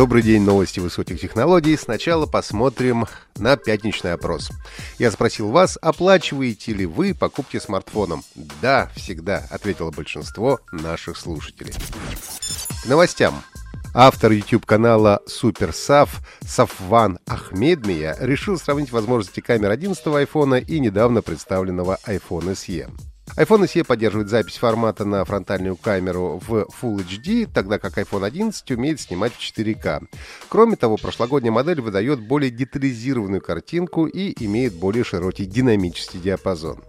Добрый день, новости высоких технологий. Сначала посмотрим на пятничный опрос. Я спросил вас, оплачиваете ли вы покупки смартфоном? Да, всегда, ответило большинство наших слушателей. К новостям. Автор YouTube-канала SuperSaf Сафван Ахмедмия решил сравнить возможности камер 11 iPhone и недавно представленного iPhone SE iPhone SE поддерживает запись формата на фронтальную камеру в Full HD, тогда как iPhone 11 умеет снимать в 4К. Кроме того, прошлогодняя модель выдает более детализированную картинку и имеет более широкий динамический диапазон.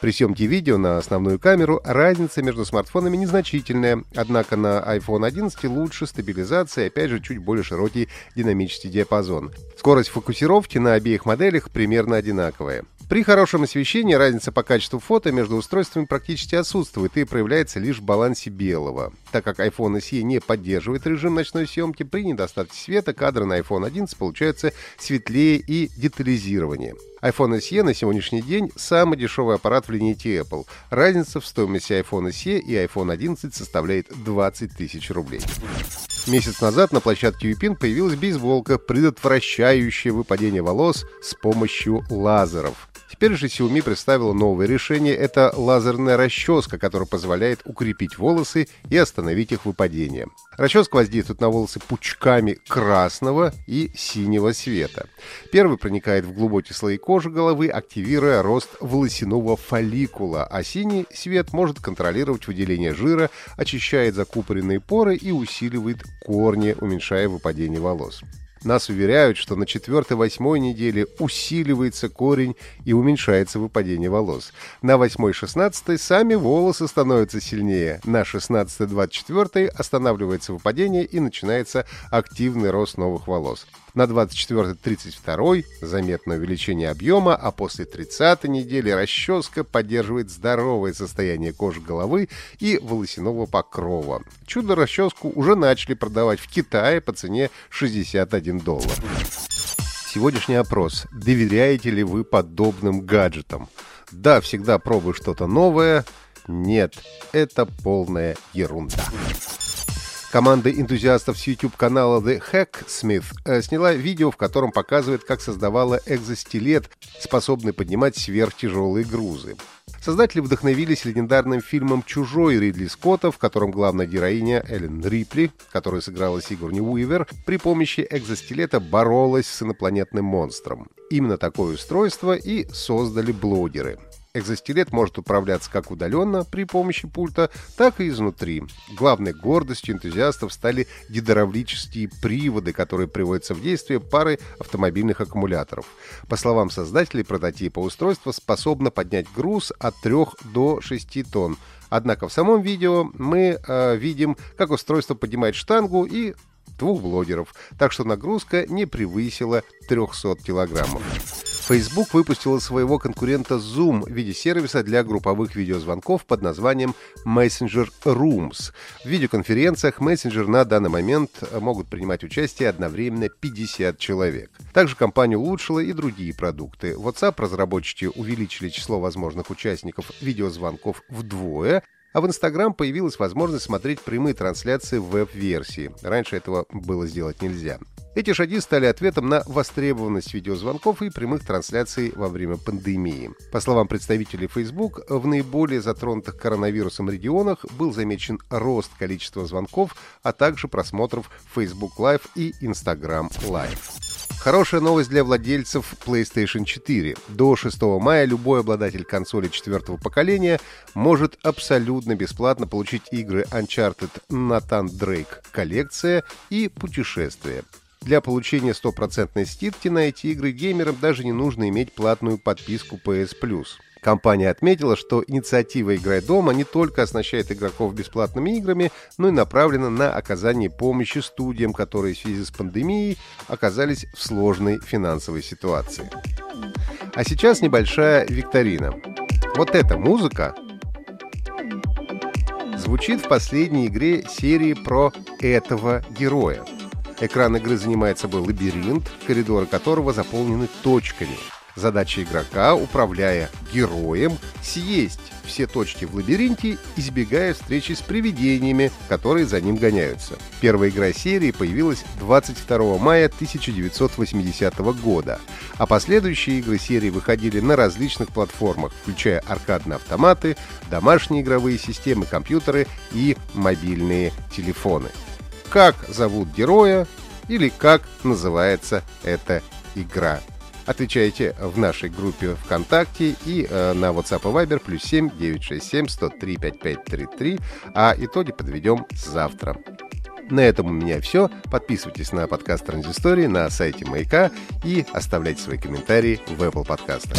При съемке видео на основную камеру разница между смартфонами незначительная, однако на iPhone 11 лучше стабилизация и опять же чуть более широкий динамический диапазон. Скорость фокусировки на обеих моделях примерно одинаковая. При хорошем освещении разница по качеству фото между устройствами практически отсутствует и проявляется лишь в балансе белого. Так как iPhone SE не поддерживает режим ночной съемки, при недостатке света кадры на iPhone 11 получаются светлее и детализированнее. iPhone SE на сегодняшний день самый дешевый аппарат в линейке Apple. Разница в стоимости iPhone SE и iPhone 11 составляет 20 тысяч рублей. Месяц назад на площадке Юпин появилась бейсболка, предотвращающая выпадение волос с помощью лазеров. Теперь же Xiaomi представила новое решение. Это лазерная расческа, которая позволяет укрепить волосы и остановить их выпадение. Расческа воздействует на волосы пучками красного и синего цвета. Первый проникает в глубокие слои кожи головы, активируя рост волосяного фолликула, а синий свет может контролировать выделение жира, очищает закупоренные поры и усиливает корни, уменьшая выпадение волос. Нас уверяют, что на 4-8 неделе усиливается корень и уменьшается выпадение волос. На 8-16 сами волосы становятся сильнее. На 16-24 останавливается выпадение и начинается активный рост новых волос. На 24-32 заметное увеличение объема, а после 30 недели расческа поддерживает здоровое состояние кожи головы и волосяного покрова. Чудо-расческу уже начали продавать в Китае по цене 61 доллар. Сегодняшний опрос. Доверяете ли вы подобным гаджетам? Да, всегда пробую что-то новое. Нет, это полная ерунда. Команда энтузиастов с YouTube-канала The Hacksmith э, сняла видео, в котором показывает, как создавала экзостилет, способный поднимать сверхтяжелые грузы. Создатели вдохновились легендарным фильмом «Чужой» Ридли Скотта, в котором главная героиня Эллен Рипли, которая сыграла Сигурни Уивер, при помощи экзостилета боролась с инопланетным монстром. Именно такое устройство и создали блогеры. Экзостилет может управляться как удаленно при помощи пульта, так и изнутри. Главной гордостью энтузиастов стали гидравлические приводы, которые приводятся в действие парой автомобильных аккумуляторов. По словам создателей прототипа, устройство способно поднять груз от 3 до 6 тонн. Однако в самом видео мы э, видим, как устройство поднимает штангу и двух блогеров, так что нагрузка не превысила 300 килограммов. Facebook выпустила своего конкурента Zoom в виде сервиса для групповых видеозвонков под названием Messenger Rooms. В видеоконференциях Messenger на данный момент могут принимать участие одновременно 50 человек. Также компания улучшила и другие продукты. WhatsApp разработчики увеличили число возможных участников видеозвонков вдвое, а в Instagram появилась возможность смотреть прямые трансляции в веб-версии. Раньше этого было сделать нельзя. Эти шаги стали ответом на востребованность видеозвонков и прямых трансляций во время пандемии. По словам представителей Facebook, в наиболее затронутых коронавирусом регионах был замечен рост количества звонков, а также просмотров Facebook Live и Instagram Live. Хорошая новость для владельцев PlayStation 4. До 6 мая любой обладатель консоли четвертого поколения может абсолютно бесплатно получить игры Uncharted Nathan Drake коллекция и путешествие. Для получения стопроцентной скидки на эти игры геймерам даже не нужно иметь платную подписку PS Plus. Компания отметила, что инициатива «Играй дома» не только оснащает игроков бесплатными играми, но и направлена на оказание помощи студиям, которые в связи с пандемией оказались в сложной финансовой ситуации. А сейчас небольшая викторина. Вот эта музыка звучит в последней игре серии про этого героя. Экран игры занимает собой лабиринт, коридоры которого заполнены точками. Задача игрока, управляя героем, съесть все точки в лабиринте, избегая встречи с привидениями, которые за ним гоняются. Первая игра серии появилась 22 мая 1980 года, а последующие игры серии выходили на различных платформах, включая аркадные автоматы, домашние игровые системы, компьютеры и мобильные телефоны. Как зовут героя или как называется эта игра? Отвечайте в нашей группе ВКонтакте и э, на WhatsApp и Viber плюс 7 967 103 5533, а итоги подведем завтра. На этом у меня все. Подписывайтесь на подкаст Транзистории на сайте Маяка и оставляйте свои комментарии в Apple подкастах.